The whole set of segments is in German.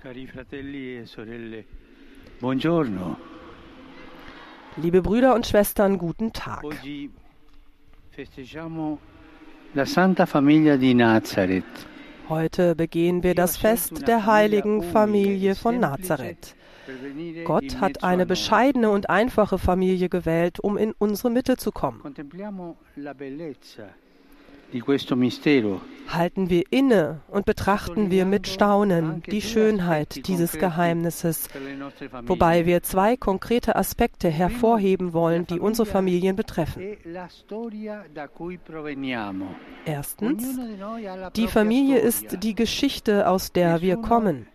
Cari fratelli e sorelle, buongiorno. Liebe Brüder und Schwestern, guten Tag. Oggi festeggiamo la Santa Famiglia di Nazareth. Heute begehen wir das Fest der heiligen Familie von Nazareth. Gott hat eine bescheidene und einfache Familie gewählt, um in unsere Mitte zu kommen. Halten wir inne und betrachten wir mit Staunen die Schönheit dieses Geheimnisses, wobei wir zwei konkrete Aspekte hervorheben wollen, die unsere Familien betreffen. E. Erstens, die Familie ist die Geschichte, aus der wir kommen.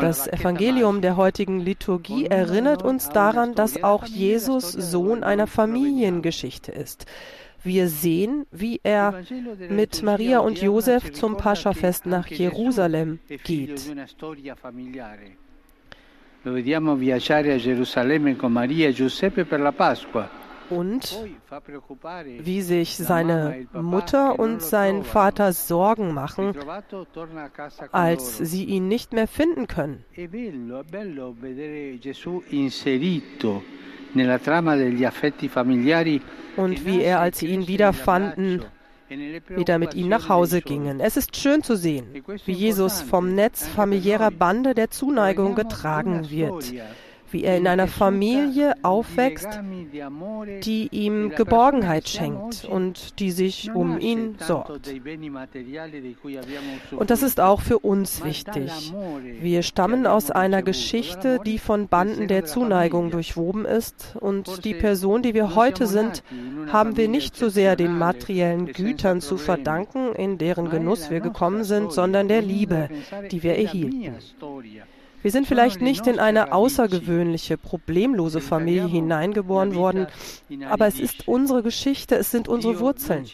Das Evangelium der heutigen Liturgie erinnert uns daran, dass auch Jesus Sohn einer Familiengeschichte ist. Wir sehen, wie er mit Maria und Josef zum Paschafest nach Jerusalem geht. E. Und wie sich e seine papà Mutter und sein. Vater Sorgen machen, als sie ihn nicht mehr finden können. Und wie er, e als sie ihn wiederfanden, e wieder mit ihm nach Hause gingen. Es ist schön zu sehen, wie Jesus vom Netz familiärer Bande der. Zuneigung getragen wird, wie er in einer Familie aufwächst, die ihm Geborgenheit schenkt und die sich um ihn sorgt. Und das ist auch für uns wichtig. Wir stammen aus einer Geschichte, die von Banden der Zuneigung durchwoben ist und die Person, die wir heute sind, haben wir nicht so sehr den materiellen Gütern zu verdanken, in deren Genuss wir gekommen sind, sondern der Liebe, die wir erhielten. Wir sind vielleicht nicht in eine außergewöhnliche, problemlose Familie hineingeboren worden, aber es ist unsere Geschichte, es sind unsere Wurzeln.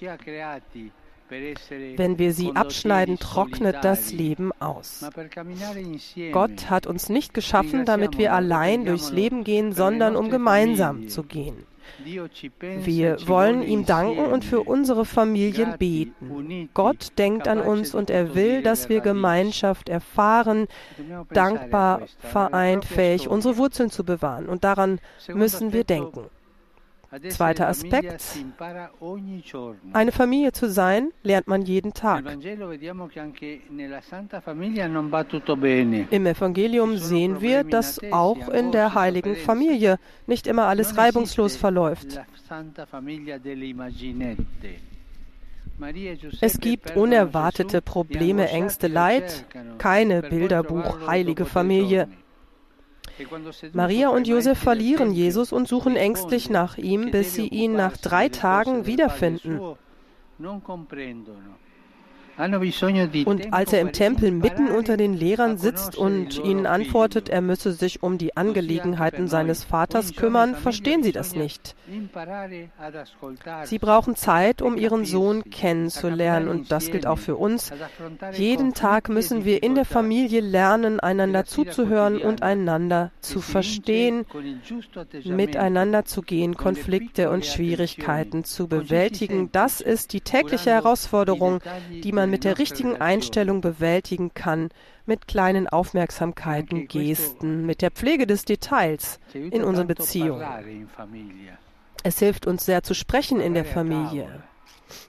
Wenn wir sie abschneiden, trocknet das Leben aus. Gott hat uns nicht geschaffen, damit wir allein durchs Leben gehen, sondern um gemeinsam zu gehen. Wir wollen ihm danken und für unsere Familien beten. Gott denkt an uns und er will, dass wir. Gemeinschaft erfahren, dankbar, vereint, fähig, unsere Wurzeln zu bewahren. Und daran müssen wir denken. Zweiter Aspekt. Eine Familie zu sein, lernt man jeden Tag. Im Evangelium sehen wir, dass auch in der heiligen Familie nicht immer alles reibungslos verläuft. e Es gibt unerwartete Gesù, Probleme, Ängste, Leid, keine Bilderbuch, heilige Familie. Maria und Josef verlieren Jesus und suchen ängstlich nach ihm, bis sie ihn nach drei Tagen wiederfinden. Und als er im Tempel mitten unter den Lehrern sitzt und ihnen antwortet, er müsse sich um die Angelegenheiten seines Vaters kümmern, verstehen sie das nicht. Sie brauchen Zeit, um ihren Sohn kennenzulernen und das gilt auch für uns. Jeden Tag müssen wir in der. Familie lernen, einander zuzuhören und einander zu verstehen, miteinander zu gehen, Konflikte und Schwierigkeiten zu bewältigen. Das ist die tägliche Herausforderung, die man mit der richtigen. Einstellung bewältigen kann, mit kleinen Aufmerksamkeiten, Gesten, mit der Pflege des Details in unseren Beziehungen. Es hilft uns sehr zu sprechen in der Familie,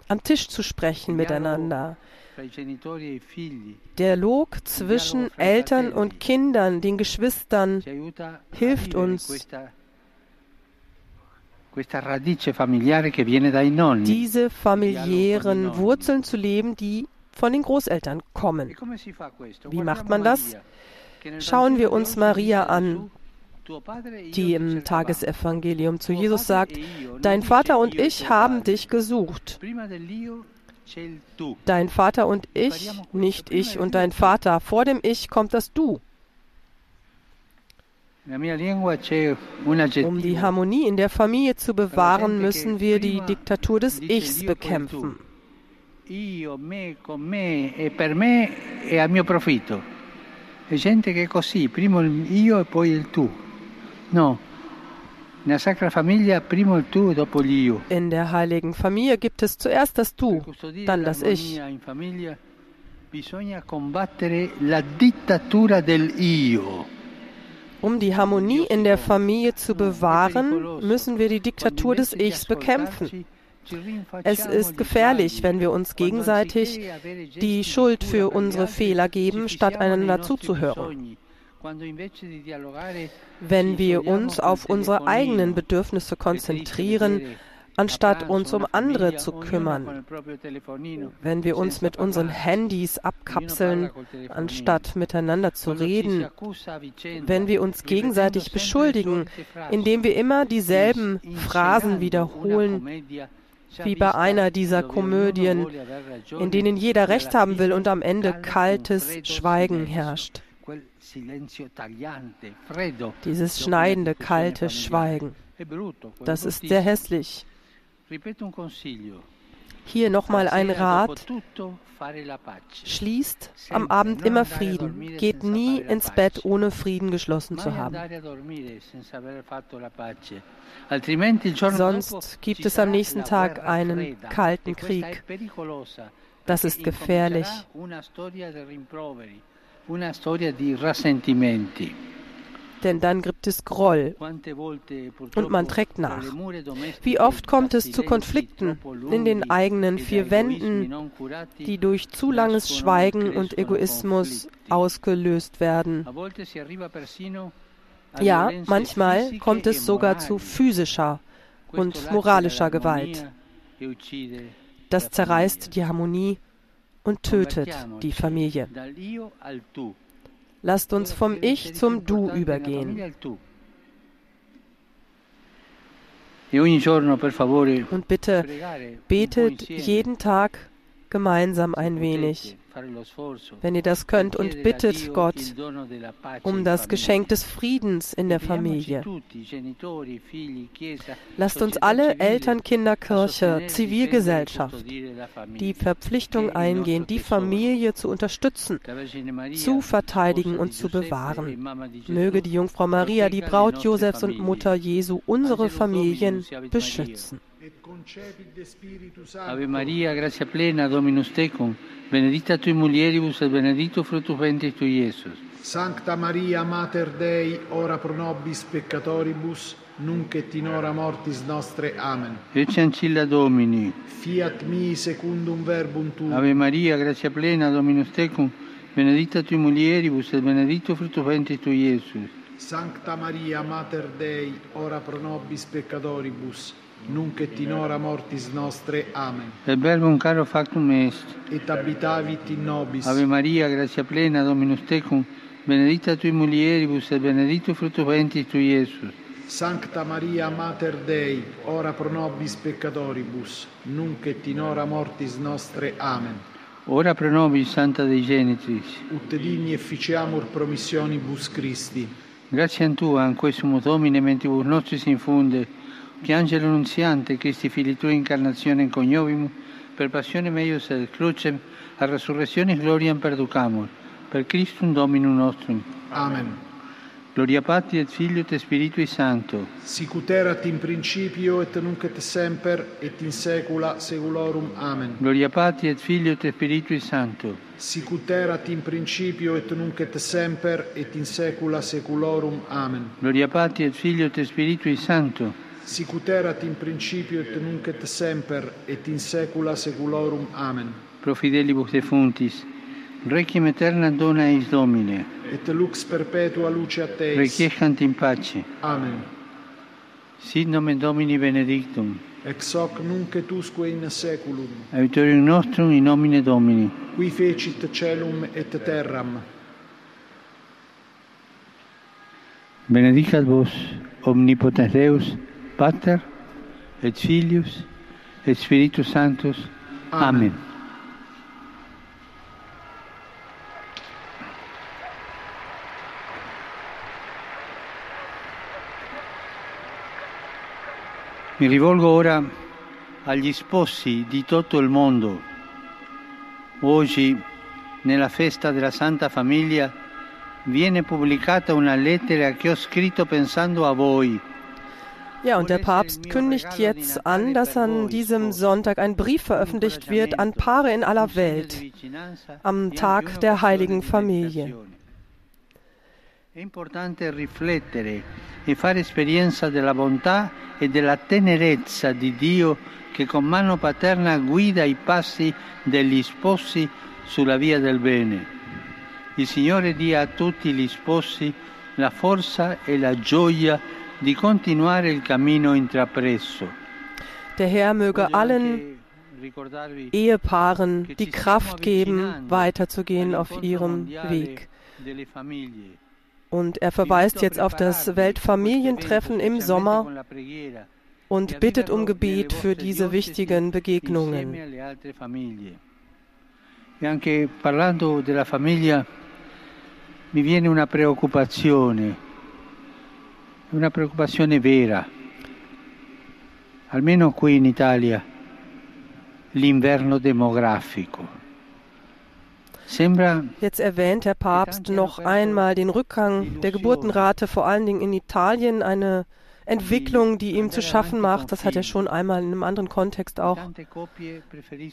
am Tisch zu sprechen miteinander. e Dialog zwischen Eltern und Kindern, den Geschwistern, hilft uns, diese familiären Wurzeln zu leben, die von den Großeltern E kommen. questo? Wie macht man das? Schauen wir uns Maria an, e die im. Tagesevangelium zu Jesus sagt, e Dein Vater und e ich haben dich gesucht. Dein Vater und ich, nicht ich und dein Vater. Vor dem Ich kommt das Du. Um die Harmonie in der Familie zu bewahren, müssen wir die Diktatur des Ichs bekämpfen. C'è gente che è così, prima io e poi il tu. No. In der heiligen Familie gibt es zuerst das Du, dann das Ich. Bisogna combattere la dittatura del Io. Um die Harmonie in der Familie zu bewahren, müssen wir die Diktatur des Ichs bekämpfen. Es ist gefährlich, wenn wir uns gegenseitig die Schuld für unsere Fehler geben, statt einander zuzuhören. Wenn wir uns auf unsere eigenen Bedürfnisse konzentrieren, anstatt uns um andere zu kümmern. Wenn wir uns mit unseren Handys abkapseln, anstatt miteinander zu reden. Wenn wir uns gegenseitig beschuldigen, indem wir immer dieselben Phrasen wiederholen, wie bei einer dieser Komödien, in denen jeder Recht haben will und am Ende kaltes Schweigen herrscht. Dieses schneidende, kalte Schweigen. Das ist sehr hässlich. Hier nochmal ein Rat. Schließt am Abend immer Frieden. Geht nie ins Bett, ohne Frieden geschlossen zu haben. Sonst gibt es am nächsten Tag einen kalten Krieg. Das ist gefährlich. Denn dann gibt es Groll und man trägt nach. Wie oft kommt es zu Konflikten in den eigenen vier Wänden, die durch zu langes Schweigen und Egoismus ausgelöst werden. Ja, manchmal kommt es sogar zu physischer und moralischer Gewalt. Das zerreißt die Harmonie und tötet die Familie. Lasst uns vom Ich zum Du übergehen. Und bitte betet jeden Tag gemeinsam ein wenig. wenn ihr das könnt und bittet Gott um das Geschenk des Friedens in der Familie. Lasst uns alle Eltern, Kinder, Kirche, Zivilgesellschaft die Verpflichtung eingehen, die Familie zu unterstützen, zu verteidigen und zu bewahren. Möge die Jungfrau Maria, die Braut Josefs und Mutter Jesu, unsere Familien beschützen. Ave Maria, grazia plena, Dominus tecum, benedicta tui mulieribus et benedictus fructus ventris tui, Iesus. Sancta Maria, Mater Dei, ora pro nobis peccatoribus, nunc et in hora mortis nostre. Amen. Ecce ancilla Domini. Fiat mi secundum verbum tuum. Ave Maria, grazia plena, Dominus tecum, benedicta tui mulieribus et benedictus fructus ventris tui, Iesus. Sancta Maria, Mater Dei, ora pro nobis peccatoribus, nunc et in hora mortis nostre. Amen. Per verbum caro factum est. Et habitavit in nobis. Ave Maria, grazia plena, Dominus tecum, benedicta tui mulieribus et benedictus fructus ventris tui, Iesus. Sancta Maria, Mater Dei, ora pro nobis peccatoribus, nunc et in hora mortis nostre. Amen. Ora pro nobis, Santa Dei Genitris. Ut digni efficiamur promissionibus Christi. Grazie a Tua, in questo Domine, mentibus nostris infunde, angelo nunziante, Cristi fili Tui, incarnazione coniovimus, per passione meius et crucem, a resurrectionis gloriam perducamur, per Christum Dominum nostrum. Amen. Gloria Patri et Filio et Spiritui Sancto. Sicut erat in principio et nunc et semper et in saecula saeculorum. Amen. Gloria Patri et Filio et Spiritui Sancto. Sicut erat in principio et nunc et semper et in saecula saeculorum. Amen. Gloria Patri et Filio et Spiritui Sancto. sicuterat in principio et nunc et semper et in saecula saeculorum. Amen. Pro fidelibus defuntis, requiem aeterna dona eis domine. Et lux perpetua luce a te requiescant in pace. Amen. Sit nomen domini benedictum. Ex hoc nunc et usque in saeculum. Aiuterium nostrum in nomine domini. Qui fecit celum et terram. Benedicat vos omnipotens deus Pater, et Filius, et Spiritus Sanctus. Amen. Amen. Mi rivolgo ora agli sposi di tutto il mondo. Oggi, nella festa della Santa Famiglia, viene pubblicata una lettera che ho scritto pensando a voi. Ja, und der Papst kündigt jetzt an, dass an diesem Sonntag ein Brief veröffentlicht wird an Paare in aller Welt am Tag der heiligen Familie. E e che con mano paterna guida i passi degli sposi sulla via del bene. Il Signore dia a tutti gli sposi la forza e la gioia di continuare il cammino intrapreso. Der Herr möge allen Ehepaaren die Kraft geben, weiterzugehen auf ihrem Weg. Und er verweist jetzt auf das Weltfamilientreffen im Sommer und bittet um Gebet für diese wichtigen Begegnungen. E anche parlando della famiglia mi viene una preoccupazione, una preoccupazione vera. Almeno qui in Italia l'inverno demografico. Jetzt erwähnt der Papst noch einmal den Rückgang der Geburtenrate, vor allen Dingen in Italien, eine Entwicklung, die ihm zu schaffen macht. Das hat er schon einmal in einem anderen Kontext auch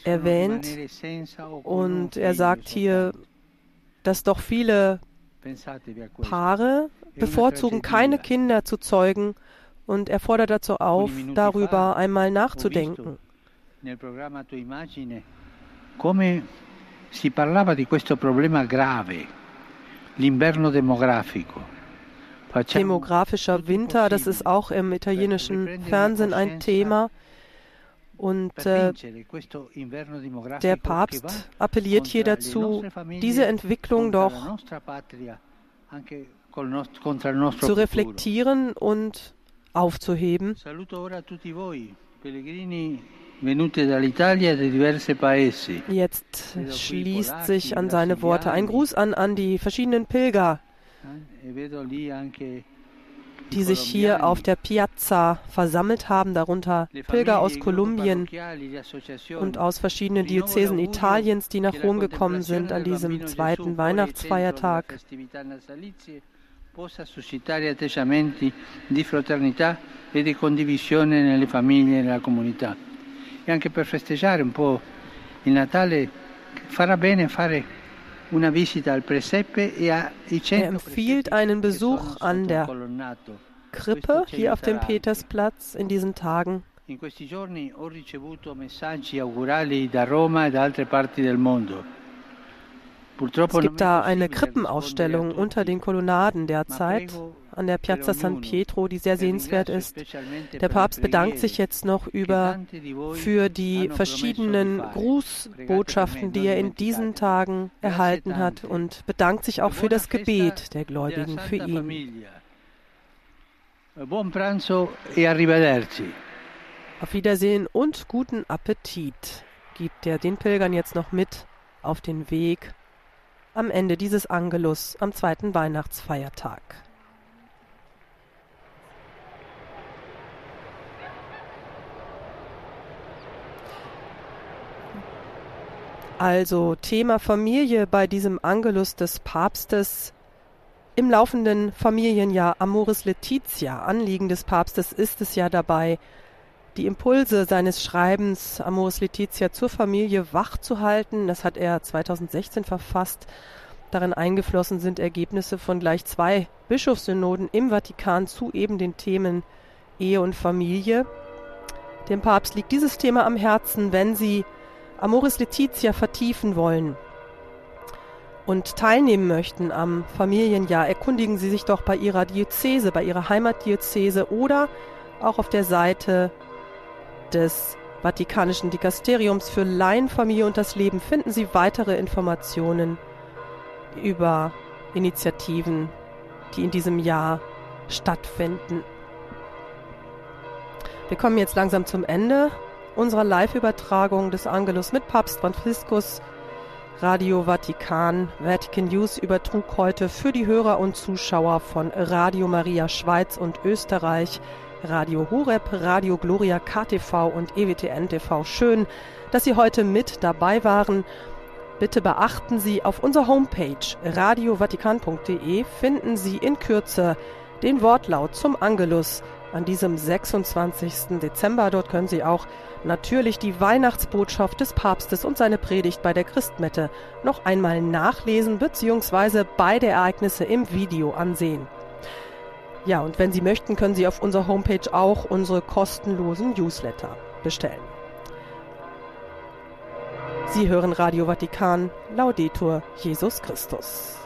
erwähnt. Und er sagt hier, dass doch viele Paare bevorzugen, keine Kinder zu zeugen. Und er fordert dazu auf, darüber einmal nachzudenken. Come si parlava di questo problema grave, l'inverno demografico. Demografischer Winter, das ist auch im italienischen Fernsehen ein Thema. Und äh, der Papst appelliert hier dazu, diese Entwicklung doch zu reflektieren und aufzuheben. Jetzt schließt sich an seine Worte. Ein Gruß an, an die verschiedenen Pilger, e die sich hier auf der Piazza versammelt haben, darunter Pilger aus Kolumbien und aus verschiedenen Diözesen Italiens, die nach Rom gekommen sind an diesem zweiten Weihnachtsfeiertag possa suscitare atteggiamenti di fraternità e di condivisione nelle famiglie e nella comunità. E anche per festeggiare un po' il Natale farà bene fare una visita al presepe e ai Er empfiehlt einen Besuch an der Krippe hier auf dem Petersplatz in diesen Tagen. In questi giorni ho ricevuto messaggi augurali da Roma e da altre parti del mondo. Es gibt da eine Krippenausstellung unter den Kolonnaden derzeit an der Piazza San Pietro, die sehr sehenswert ist. Der Papst bedankt sich jetzt noch über für die verschiedenen Grußbotschaften, die er in diesen Tagen erhalten hat und bedankt sich auch für das Gebet der Gläubigen für ihn. Buon pranzo e arrivederci. Auf Wiedersehen und guten Appetit gibt er den Pilgern jetzt noch mit auf den Weg am Ende dieses Angelus am zweiten Weihnachtsfeiertag. Also Thema Familie bei diesem Angelus des Papstes im laufenden Familienjahr Amoris Laetitia, Anliegen des Papstes ist es ja dabei, die Impulse seines Schreibens Amoris Laetitia zur Familie wach zu halten. Das hat er 2016 verfasst. Darin eingeflossen sind Ergebnisse von gleich zwei Bischofssynoden im Vatikan zu eben den Themen Ehe und Familie. Dem Papst liegt dieses Thema am Herzen, wenn Sie Amoris Laetitia vertiefen wollen und teilnehmen möchten am Familienjahr, erkundigen Sie sich doch bei Ihrer Diözese, bei Ihrer Heimatdiözese oder auch auf der Seite des Vatikanischen Dikasteriums für Laien, Familie und das Leben finden Sie weitere Informationen über Initiativen, die in diesem Jahr stattfinden. Wir kommen jetzt langsam zum Ende unserer Live-Übertragung des Angelus mit Papst Franziskus. Radio Vatikan, Vatican News übertrug heute für die Hörer und Zuschauer von Radio Maria Schweiz und Österreich Radio Horeb, Radio Gloria KTV und EWTN TV. Schön, dass Sie heute mit dabei waren. Bitte beachten Sie, auf unserer Homepage radiovatikan.de finden Sie in Kürze den Wortlaut zum Angelus an diesem 26. Dezember. Dort können Sie auch natürlich die Weihnachtsbotschaft des Papstes und seine Predigt bei der Christmette noch einmal nachlesen bzw. beide Ereignisse im Video ansehen. Ja, und wenn Sie möchten, können Sie auf unserer Homepage auch unsere kostenlosen Newsletter bestellen. Sie hören Radio Vatikan, Laudetur Jesus Christus.